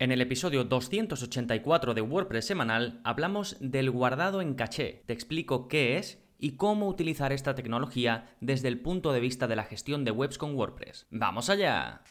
En el episodio 284 de WordPress semanal hablamos del guardado en caché. Te explico qué es y cómo utilizar esta tecnología desde el punto de vista de la gestión de webs con WordPress. ¡Vamos allá!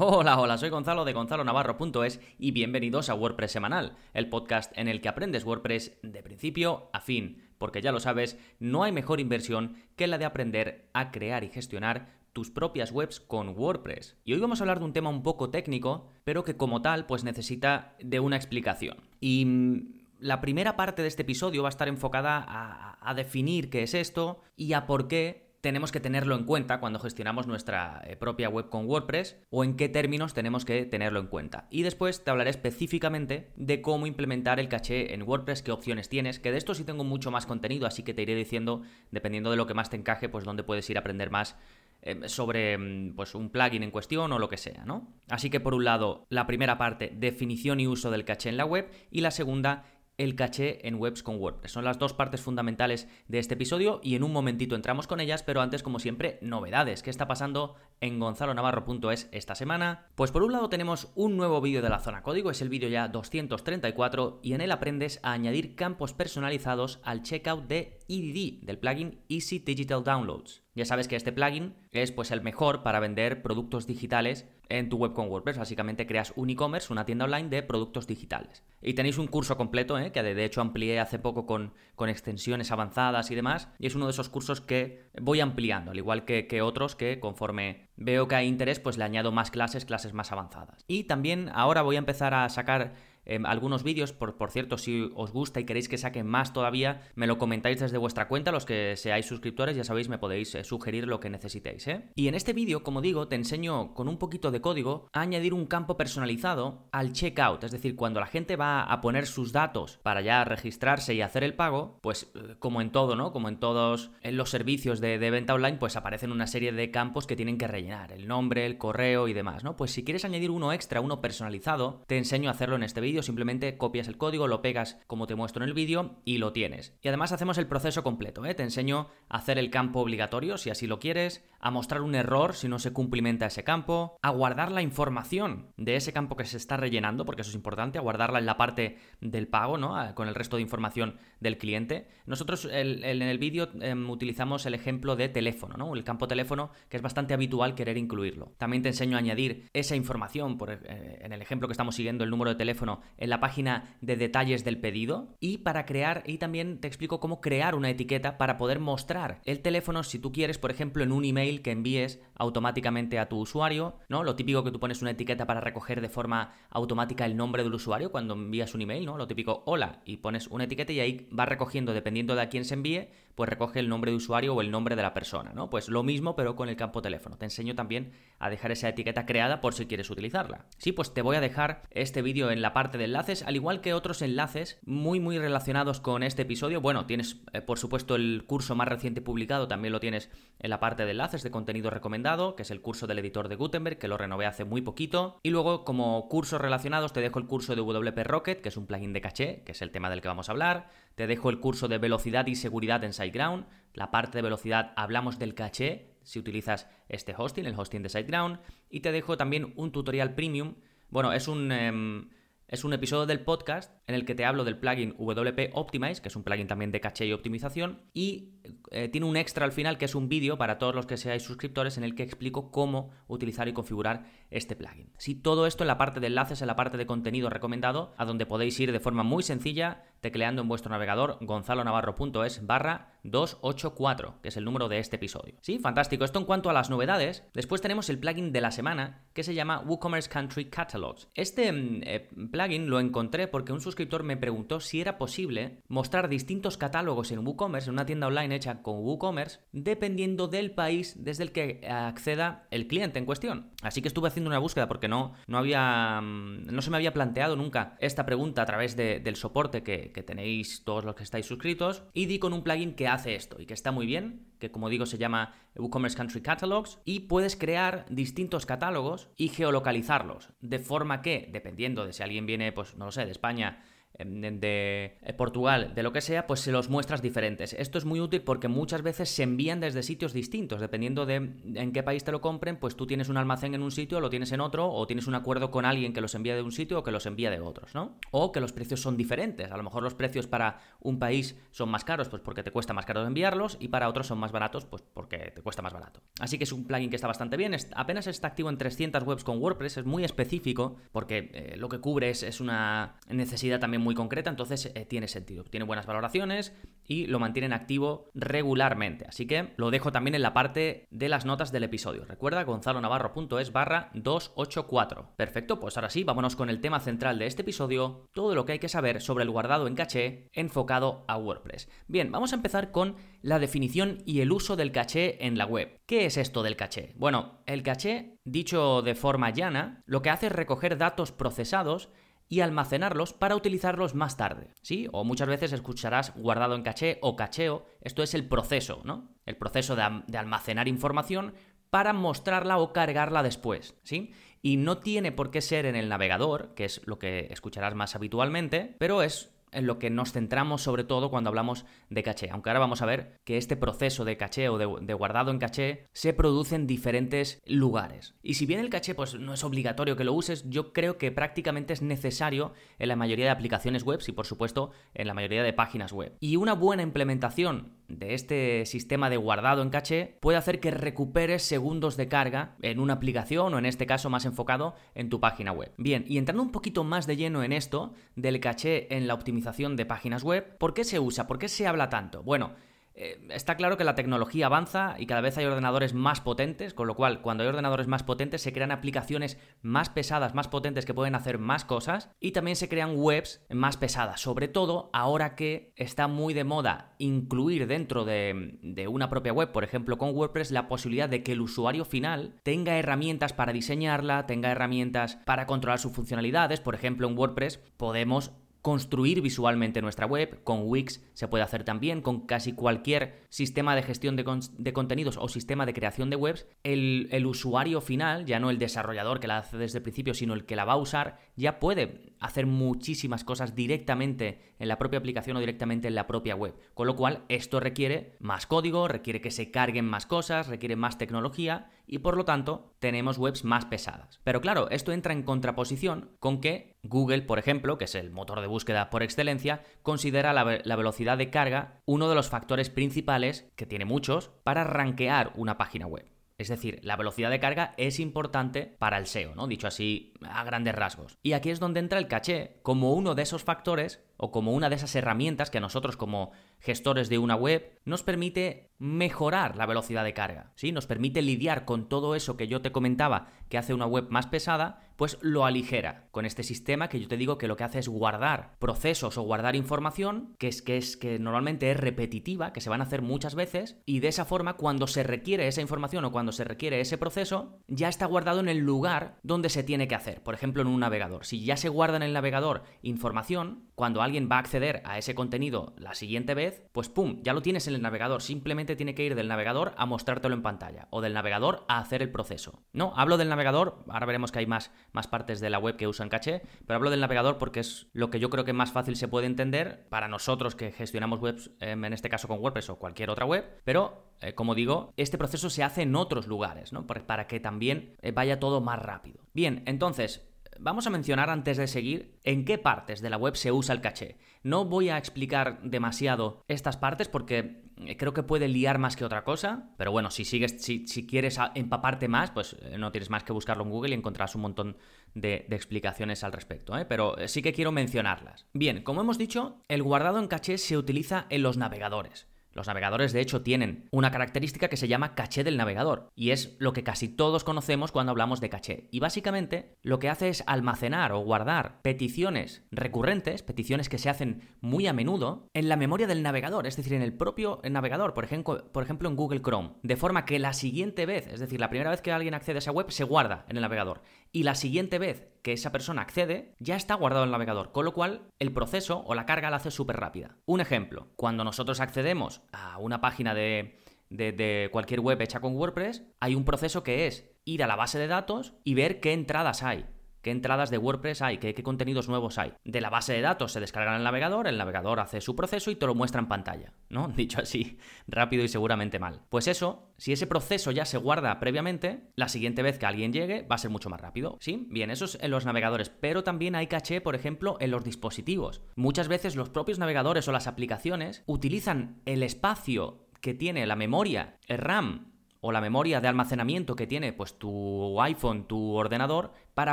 Hola, hola, soy Gonzalo de gonzalonavarro.es y bienvenidos a WordPress Semanal, el podcast en el que aprendes WordPress de principio a fin, porque ya lo sabes, no hay mejor inversión que la de aprender a crear y gestionar tus propias webs con WordPress. Y hoy vamos a hablar de un tema un poco técnico, pero que como tal pues necesita de una explicación. Y mm, la primera parte de este episodio va a estar enfocada a, a definir qué es esto y a por qué tenemos que tenerlo en cuenta cuando gestionamos nuestra eh, propia web con WordPress o en qué términos tenemos que tenerlo en cuenta. Y después te hablaré específicamente de cómo implementar el caché en WordPress, qué opciones tienes, que de esto sí tengo mucho más contenido, así que te iré diciendo, dependiendo de lo que más te encaje, pues dónde puedes ir a aprender más eh, sobre mm, pues, un plugin en cuestión o lo que sea, ¿no? Así que por un lado, la primera parte, definición y uso del caché en la web, y la segunda, el caché en webs con WordPress. Son las dos partes fundamentales de este episodio y en un momentito entramos con ellas, pero antes, como siempre, novedades. ¿Qué está pasando en gonzalonavarro.es esta semana? Pues por un lado tenemos un nuevo vídeo de la zona código, es el vídeo ya 234 y en él aprendes a añadir campos personalizados al checkout de EDD, del plugin Easy Digital Downloads. Ya sabes que este plugin es pues el mejor para vender productos digitales en tu web con WordPress. Básicamente creas un e-commerce, una tienda online de productos digitales. Y tenéis un curso completo, ¿eh? que de hecho amplié hace poco con, con, extensiones avanzadas y demás. Y es uno de esos cursos que voy ampliando, al igual que, que otros que conforme veo que hay interés, pues le añado más clases, clases más avanzadas. Y también ahora voy a empezar a sacar Em, algunos vídeos. Por, por, cierto, si os gusta y queréis que saque más todavía, me lo comentáis desde vuestra cuenta. Los que seáis suscriptores, ya sabéis, me podéis eh, sugerir lo que necesitéis. ¿eh? Y en este vídeo, como digo, te enseño con un poquito de código a añadir un campo personalizado al checkout. Es decir, cuando la gente va a poner sus datos para ya registrarse y hacer el pago, pues eh, como en todo, ¿no? Como en todos los servicios de, de venta online, pues aparecen una serie de campos que tienen que rellenar. El nombre, el correo y demás, ¿no? Pues si quieres añadir uno extra, uno personalizado, te enseño a hacerlo en este vídeo simplemente copias el código, lo pegas como te muestro en el vídeo y lo tienes. Y además hacemos el proceso completo, ¿eh? te enseño a hacer el campo obligatorio si así lo quieres, a mostrar un error si no se cumplimenta ese campo, a guardar la información de ese campo que se está rellenando, porque eso es importante, a guardarla en la parte del pago, ¿no? con el resto de información del cliente. Nosotros en el vídeo em, utilizamos el ejemplo de teléfono, ¿no? el campo teléfono, que es bastante habitual querer incluirlo. También te enseño a añadir esa información, eh, en el ejemplo que estamos siguiendo, el número de teléfono en la página de detalles del pedido y para crear, y también te explico cómo crear una etiqueta para poder mostrar el teléfono si tú quieres, por ejemplo, en un email que envíes automáticamente a tu usuario, ¿no? Lo típico que tú pones una etiqueta para recoger de forma automática el nombre del usuario cuando envías un email, ¿no? Lo típico hola y pones una etiqueta y ahí va recogiendo, dependiendo de a quién se envíe, pues recoge el nombre de usuario o el nombre de la persona, ¿no? Pues lo mismo pero con el campo teléfono. Te enseño también a dejar esa etiqueta creada por si quieres utilizarla. Sí, pues te voy a dejar este vídeo en la parte de enlaces, al igual que otros enlaces muy muy relacionados con este episodio. Bueno, tienes eh, por supuesto el curso más reciente publicado, también lo tienes en la parte de enlaces de contenido recomendado, que es el curso del editor de Gutenberg, que lo renové hace muy poquito. Y luego como cursos relacionados te dejo el curso de WP Rocket, que es un plugin de caché, que es el tema del que vamos a hablar. Te dejo el curso de velocidad y seguridad en SiteGround. La parte de velocidad hablamos del caché, si utilizas este hosting, el hosting de SiteGround. Y te dejo también un tutorial premium. Bueno, es un... Em, es un episodio del podcast en el que te hablo del plugin WP Optimize, que es un plugin también de caché y optimización, y eh, tiene un extra al final que es un vídeo para todos los que seáis suscriptores en el que explico cómo utilizar y configurar este plugin. Si todo esto en la parte de enlaces, en la parte de contenido recomendado, a donde podéis ir de forma muy sencilla, tecleando en vuestro navegador gonzalonavarro.es barra 284, que es el número de este episodio. Sí, fantástico. Esto en cuanto a las novedades. Después tenemos el plugin de la semana, que se llama WooCommerce Country Catalogs. Este mm, eh, plugin lo encontré porque un suscriptor me preguntó si era posible mostrar distintos catálogos en WooCommerce, en una tienda online hecha con WooCommerce, dependiendo del país desde el que acceda el cliente en cuestión. Así que estuve haciendo una búsqueda porque no, no había. Mm, no se me había planteado nunca esta pregunta a través del soporte que, que tenéis todos los que estáis suscritos. Y di con un plugin que hace esto y que está muy bien, que como digo se llama WooCommerce Country Catalogs, y puedes crear distintos catálogos y geolocalizarlos, de forma que, dependiendo de si alguien viene, pues no lo sé, de España de eh, Portugal, de lo que sea, pues se los muestras diferentes. Esto es muy útil porque muchas veces se envían desde sitios distintos, dependiendo de en qué país te lo compren, pues tú tienes un almacén en un sitio, lo tienes en otro, o tienes un acuerdo con alguien que los envía de un sitio o que los envía de otros, ¿no? O que los precios son diferentes. A lo mejor los precios para un país son más caros, pues porque te cuesta más caro enviarlos, y para otros son más baratos, pues porque te cuesta más barato. Así que es un plugin que está bastante bien. Apenas está activo en 300 webs con WordPress, es muy específico, porque eh, lo que cubre es, una necesidad también muy concreta, entonces eh, tiene sentido. Tiene buenas valoraciones y lo mantienen activo regularmente. Así que lo dejo también en la parte de las notas del episodio. Recuerda gonzalonavarro.es barra 284. Perfecto, pues ahora sí, vámonos con el tema central de este episodio, todo lo que hay que saber sobre el guardado en caché enfocado a WordPress. Bien, vamos a empezar con la definición y el uso del caché en la web. ¿Qué es esto del caché? Bueno, el caché, dicho de forma llana, lo que hace es recoger datos procesados y almacenarlos para utilizarlos más tarde. ¿Sí? O muchas veces escucharás guardado en caché o cacheo. Esto es el proceso, ¿no? El proceso de, de, almacenar información para mostrarla o cargarla después. ¿Sí? Y no tiene por qué ser en el navegador, que es lo que escucharás más habitualmente, pero es en lo que nos centramos sobre todo cuando hablamos de caché. Aunque ahora vamos a ver que este proceso de caché o de, guardado en caché se produce en diferentes lugares. Y si bien el caché pues, no es obligatorio que lo uses, yo creo que prácticamente es necesario en la mayoría de aplicaciones web y por supuesto en la mayoría de páginas web. Y una buena implementación de este sistema de guardado en caché puede hacer que recuperes segundos de carga en una aplicación o en este caso más enfocado en tu página web. Bien, y entrando un poquito más de lleno en esto del caché en la optimización de páginas web, ¿por qué se usa? ¿Por qué se habla tanto? Bueno, eh, está claro que la tecnología avanza y cada vez hay ordenadores más potentes, con lo cual cuando hay ordenadores más potentes se crean aplicaciones más pesadas, más potentes que pueden hacer más cosas y también se crean webs más pesadas, sobre todo ahora que está muy de moda incluir dentro de, de una propia web, por ejemplo con WordPress, la posibilidad de que el usuario final tenga herramientas para diseñarla, tenga herramientas para controlar sus funcionalidades, por ejemplo en WordPress podemos construir visualmente nuestra web. Con Wix se puede hacer también, con casi cualquier sistema de gestión de, contenidos o sistema de creación de webs. El, el, usuario final, ya no el desarrollador que la hace desde el principio, sino el que la va a usar, ya puede hacer muchísimas cosas directamente en la propia aplicación o directamente en la propia web. Con lo cual, esto requiere más código, requiere que se carguen más cosas, requiere más tecnología y por lo tanto tenemos webs más pesadas. Pero claro, esto entra en contraposición con que Google, por ejemplo, que es el motor de búsqueda por excelencia, considera la, velocidad de carga uno de los factores principales, que tiene muchos, para rankear una página web. Es decir, la velocidad de carga es importante para el SEO, ¿no? Dicho así a grandes rasgos. Y aquí es donde entra el caché como uno de esos factores o como una de esas herramientas que a nosotros como gestores de una web nos permite mejorar la velocidad de carga, ¿sí? Nos permite lidiar con todo eso que yo te comentaba que hace una web más pesada, pues lo aligera con este sistema que yo te digo que lo que hace es guardar procesos o guardar información que es que es que normalmente es repetitiva, que se van a hacer muchas veces y de esa forma cuando se requiere esa información o cuando se requiere ese proceso ya está guardado en el lugar donde se tiene que hacer, por ejemplo en un navegador. Si ya se guarda en el navegador información, cuando alguien va a acceder a ese contenido la siguiente vez, pues pum, ya lo tienes en el navegador, simplemente tiene que ir del navegador a mostrártelo en pantalla o del navegador a hacer el proceso. No, hablo del navegador, ahora veremos que hay más, más partes de la web que usan caché, pero hablo del navegador porque es lo que yo creo que más fácil se puede entender para nosotros que gestionamos webs, em, en este caso con WordPress o cualquier otra web, pero eh, como digo, este proceso se hace en otros lugares, ¿no? Para que también eh, vaya todo más rápido. Bien, entonces, vamos a mencionar antes de seguir en qué partes de la web se usa el caché. No voy a explicar demasiado estas partes porque eh, creo que puede liar más que otra cosa, pero bueno, si sigues, si, quieres empaparte más, pues eh, no tienes más que buscarlo en Google y encontrarás un montón de, explicaciones al respecto, ¿eh? pero sí que quiero mencionarlas. Bien, como hemos dicho, el guardado en caché se utiliza en los navegadores. Los navegadores de hecho tienen una característica que se llama caché del navegador y es lo que casi todos conocemos cuando hablamos de caché. Y básicamente lo que hace es almacenar o guardar peticiones recurrentes, peticiones que se hacen muy a menudo, en la memoria del navegador, es decir, en el propio navegador, por ejemplo, por ejemplo en Google Chrome, de forma que la siguiente vez, es decir, la primera vez que alguien accede a esa web se guarda en el navegador y la siguiente vez que esa persona accede ya está guardado en el navegador, con lo cual el proceso o la carga la hace súper rápida. Un ejemplo, cuando nosotros accedemos a una página de, de, cualquier web hecha con WordPress, hay un proceso que es ir a la base de datos y ver qué entradas hay. Qué entradas de WordPress hay, qué, contenidos nuevos hay. De la base de datos se descargan el navegador, el navegador hace su proceso y te lo muestra en pantalla, ¿no? Dicho así, rápido y seguramente mal. Pues eso, si ese proceso ya se guarda previamente, la siguiente vez que alguien llegue va a ser mucho más rápido, ¿sí? Bien, eso es en los navegadores, pero también hay caché, por ejemplo, en los dispositivos. Muchas veces los propios navegadores o las aplicaciones utilizan el espacio que tiene la memoria, el RAM o la memoria de almacenamiento que tiene pues tu iPhone, tu ordenador, para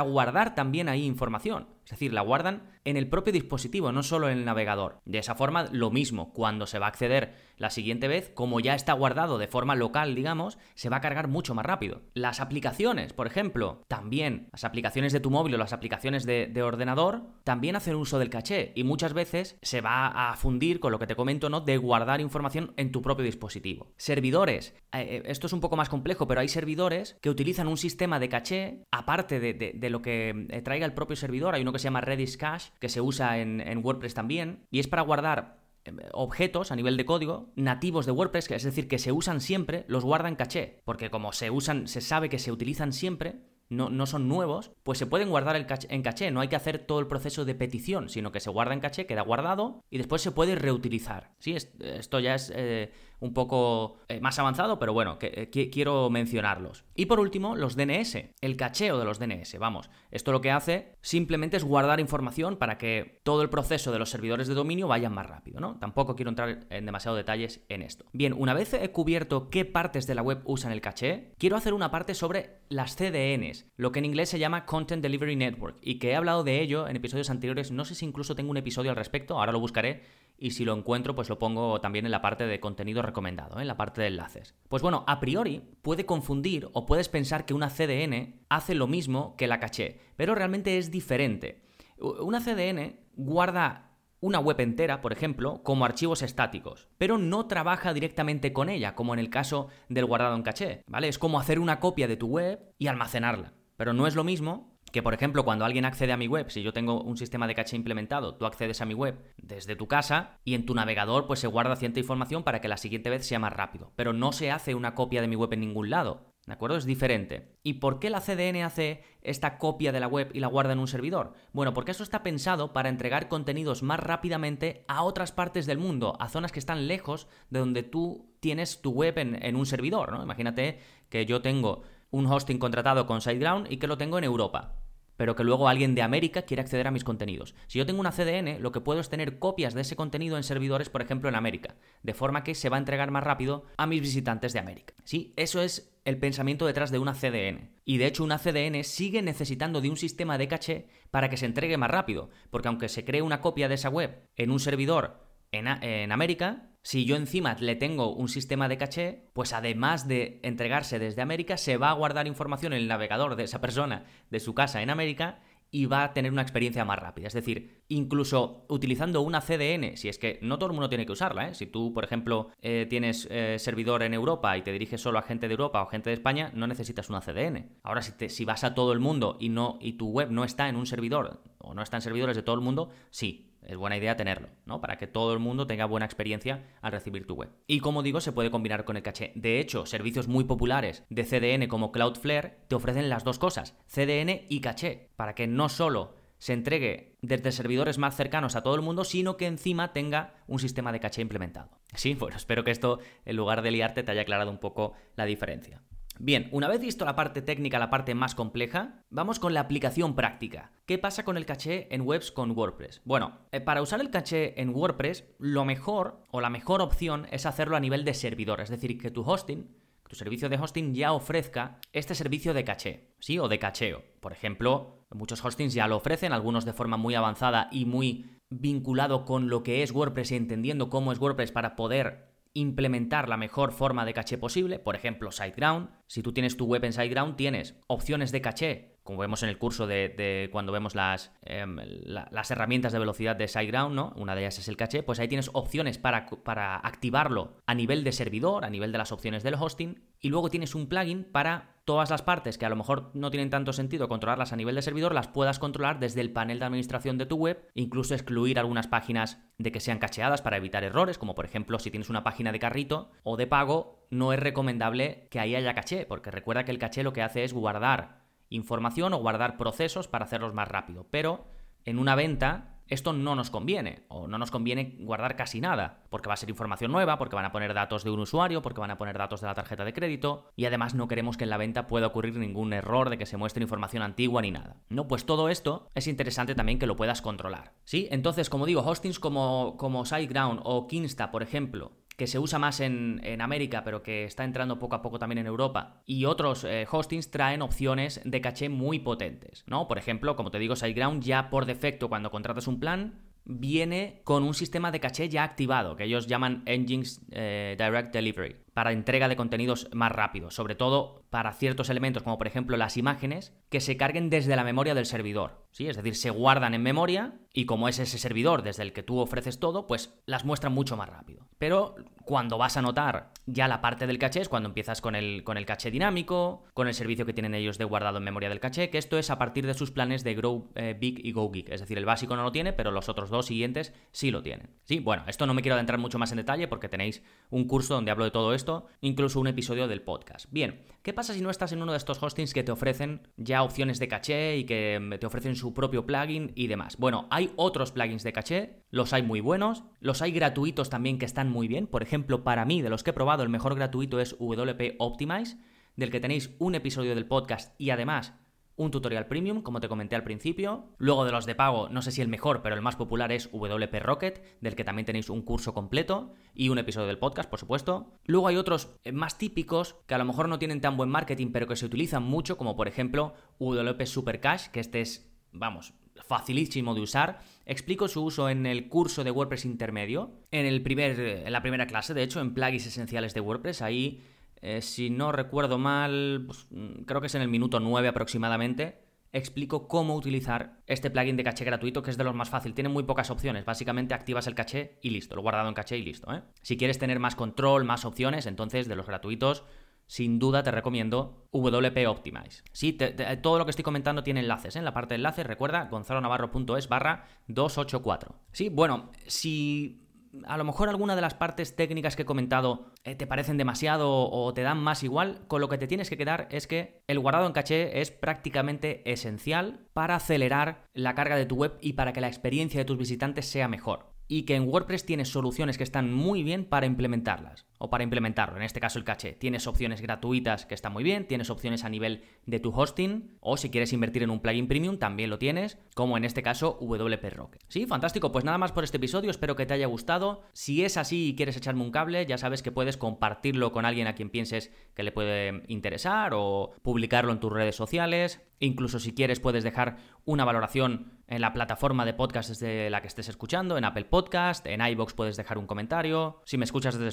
guardar también ahí información. Es decir, la guardan en el propio dispositivo, no solo en el navegador. De esa forma, lo mismo, cuando se va a acceder la siguiente vez, como ya está guardado de forma local, digamos, se va a cargar mucho más rápido. Las aplicaciones, por ejemplo, también, las aplicaciones de tu móvil o las aplicaciones de, ordenador, también hacen uso del caché y muchas veces se va a fundir con lo que te comento, ¿no? De guardar información en tu propio dispositivo. Servidores, eh, eh, esto es un poco más complejo, pero hay servidores que utilizan un sistema de caché, aparte de de lo que eh, traiga el propio servidor. Hay uno que se llama Redis Cache, que se usa en, WordPress también, y es para guardar eh, objetos a nivel de código nativos de WordPress, es decir, que se usan siempre, los guarda en caché, porque como se usan, se sabe que se utilizan siempre, no, no, son nuevos, pues se pueden guardar en caché. No hay que hacer todo el proceso de petición, sino que se guarda en caché, queda guardado y después se puede reutilizar. Sí, esto ya es eh, un poco eh, más avanzado, pero bueno, eh, quiero mencionarlos. Y por último, los DNS, el cacheo de los DNS. Vamos, esto lo que hace simplemente es guardar información para que todo el proceso de los servidores de dominio vaya más rápido, ¿no? Tampoco quiero entrar en demasiados detalles en esto. Bien, una vez he cubierto qué partes de la web usan el caché, quiero hacer una parte sobre las CDNs, lo que en inglés se llama Content Delivery Network, y que he hablado de ello en episodios anteriores, no sé si incluso tengo un episodio al respecto, ahora lo buscaré y si lo encuentro pues lo pongo también en la parte de contenido recomendado, ¿eh? en la parte de enlaces. Pues bueno, a priori puede confundir o puedes pensar que una CDN hace lo mismo que la caché, pero realmente es diferente. Una CDN guarda una web entera, por ejemplo, como archivos estáticos, pero no trabaja directamente con ella, como en el caso del guardado en caché, ¿vale? Es como hacer una copia de tu web y almacenarla, pero no es lo mismo que por ejemplo cuando alguien accede a mi web, si yo tengo un sistema de caché implementado, tú accedes a mi web desde tu casa y en tu navegador pues se guarda cierta información para que la siguiente vez sea más rápido, pero no se hace una copia de mi web en ningún lado. ¿De acuerdo? Es diferente. ¿Y por qué la CDN hace esta copia de la web y la guarda en un servidor? Bueno, porque eso está pensado para entregar contenidos más rápidamente a otras partes del mundo, a zonas que están lejos de donde tú tienes tu web en, un servidor, ¿no? Imagínate que yo tengo un hosting contratado con SiteGround y que lo tengo en Europa pero que luego alguien de América quiere acceder a mis contenidos. Si yo tengo una CDN, lo que puedo es tener copias de ese contenido en servidores, por ejemplo, en América, de forma que se va a entregar más rápido a mis visitantes de América. Sí, eso es el pensamiento detrás de una CDN. Y de hecho una CDN sigue necesitando de un sistema de caché para que se entregue más rápido, porque aunque se cree una copia de esa web en un servidor en, en América, si yo encima le tengo un sistema de caché, pues además de entregarse desde América, se va a guardar información en el navegador de esa persona de su casa en América y va a tener una experiencia más rápida. Es decir, incluso utilizando una CDN, si es que no todo el mundo tiene que usarla, ¿eh? si tú, por ejemplo, eh, tienes eh, servidor en Europa y te diriges solo a gente de Europa o gente de España, no necesitas una CDN. Ahora, si, vas a todo el mundo y, no, y tu web no está en un servidor o no está en servidores de todo el mundo, sí, es buena idea tenerlo, ¿no? Para que todo el mundo tenga buena experiencia al recibir tu web. Y como digo, se puede combinar con el caché. De hecho, servicios muy populares de CDN como Cloudflare te ofrecen las dos cosas, CDN y caché, para que no solo se entregue desde servidores más cercanos a todo el mundo, sino que encima tenga un sistema de caché implementado. Sí, bueno, espero que esto, en lugar de liarte, te haya aclarado un poco la diferencia. Bien, una vez visto la parte técnica, la parte más compleja, vamos con la aplicación práctica. ¿Qué pasa con el caché en webs con WordPress? Bueno, eh, para usar el caché en WordPress, lo mejor o la mejor opción es hacerlo a nivel de servidor, es decir, que tu hosting, tu servicio de hosting ya ofrezca este servicio de caché, ¿sí? O de cacheo. Por ejemplo, muchos hostings ya lo ofrecen, algunos de forma muy avanzada y muy vinculado con lo que es WordPress y entendiendo cómo es WordPress para poder implementar la mejor forma de caché posible, por ejemplo SiteGround. Si tú tienes tu web en SiteGround, tienes opciones de caché, como vemos en el curso de, cuando vemos las, em, las herramientas de velocidad de SiteGround, ¿no? Una de ellas es el caché, pues ahí tienes opciones para, para activarlo a nivel de servidor, a nivel de las opciones del hosting, y luego tienes un plugin para todas las partes que a lo mejor no tienen tanto sentido controlarlas a nivel de servidor, las puedas controlar desde el panel de administración de tu web, incluso excluir algunas páginas de que sean cacheadas para evitar errores, como por ejemplo si tienes una página de carrito o de pago, no es recomendable que ahí haya caché, porque recuerda que el caché lo que hace es guardar información o guardar procesos para hacerlos más rápido. Pero en una venta esto no nos conviene, o no nos conviene guardar casi nada, porque va a ser información nueva, porque van a poner datos de un usuario, porque van a poner datos de la tarjeta de crédito, y además no queremos que en la venta pueda ocurrir ningún error de que se muestre información antigua ni nada. No, pues todo esto es interesante también que lo puedas controlar. ¿Sí? Entonces, como digo, hostings como, como SiteGround o Kinsta, por ejemplo, que se usa más en, América, pero que está entrando poco a poco también en Europa. Y otros eh, hostings traen opciones de caché muy potentes, ¿no? Por ejemplo, como te digo, SiteGround ya por defecto cuando contratas un plan viene con un sistema de caché ya activado, que ellos llaman Engines eh, Direct Delivery, para entrega de contenidos más rápido, sobre todo para ciertos elementos, como por ejemplo las imágenes, que se carguen desde la memoria del servidor. ¿sí? Es decir, se guardan en memoria y como es ese servidor desde el que tú ofreces todo, pues las muestran mucho más rápido. Pero cuando vas a notar ya la parte del caché es cuando empiezas con el, con el caché dinámico, con el servicio que tienen ellos de guardado en memoria del caché, que esto es a partir de sus planes de Grow eh, Big y Go Geek. Es decir, el básico no lo tiene, pero los otros dos siguientes sí lo tienen. Sí, bueno, esto no me quiero adentrar mucho más en detalle porque tenéis un curso donde hablo de todo esto, incluso un episodio del podcast. Bien, ¿qué pasa si no estás en uno de estos hostings que te ofrecen ya opciones de caché y que mm, te ofrecen su propio plugin y demás? Bueno, hay otros plugins de caché, los hay muy buenos, los hay gratuitos también que están muy bien. Por ejemplo, para mí, de los que he probado, el mejor gratuito es WP Optimize, del que tenéis un episodio del podcast y además un tutorial premium, como te comenté al principio. Luego de los de pago, no sé si el mejor, pero el más popular es WP Rocket, del que también tenéis un curso completo y un episodio del podcast, por supuesto. Luego hay otros eh, más típicos que a lo mejor no tienen tan buen marketing, pero que se utilizan mucho, como por ejemplo WP Super Cash, que este es, vamos, facilísimo de usar. Explico su uso en el curso de WordPress intermedio, en, el primer, en la primera clase, de hecho, en plugins esenciales de WordPress. Ahí eh, si no recuerdo mal, pues, mm, creo que es en el minuto 9 aproximadamente, explico cómo utilizar este plugin de caché gratuito, que es de los más fácil. Tiene muy pocas opciones. Básicamente activas el caché y listo, lo guardado en caché y listo. ¿eh? Si quieres tener más control, más opciones, entonces de los gratuitos, sin duda te recomiendo WP Optimize. Sí, todo lo que estoy comentando tiene enlaces. ¿eh? En la parte de enlaces, recuerda, gonzalonavarro.es barra 284. Sí, bueno, si a lo mejor alguna de las partes técnicas que he comentado eh, te parecen demasiado o te dan más igual, con lo que te tienes que quedar es que el guardado en caché es prácticamente esencial para acelerar la carga de tu web y para que la experiencia de tus visitantes sea mejor. Y que en WordPress tienes soluciones que están muy bien para implementarlas o para implementarlo, en este caso el caché. Tienes opciones gratuitas que están muy bien, tienes opciones a nivel de tu hosting o si quieres invertir en un plugin premium también lo tienes, como en este caso WP Rocket. Sí, fantástico, pues nada más por este episodio, espero que te haya gustado. Si es así y quieres echarme un cable, ya sabes que puedes compartirlo con alguien a quien pienses que le puede interesar o publicarlo en tus redes sociales. Incluso si quieres puedes dejar una valoración en la plataforma de podcast desde la que estés escuchando, en Apple Podcast, en iBox puedes dejar un comentario. Si me escuchas desde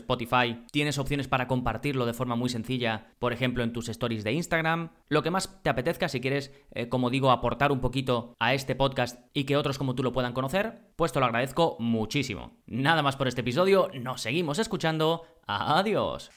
Tienes opciones para compartirlo de forma muy sencilla, por ejemplo en tus stories de Instagram. Lo que más te apetezca, si quieres, eh, como digo, aportar un poquito a este podcast y que otros como tú lo puedan conocer, pues te lo agradezco muchísimo. Nada más por este episodio, nos seguimos escuchando. Adiós.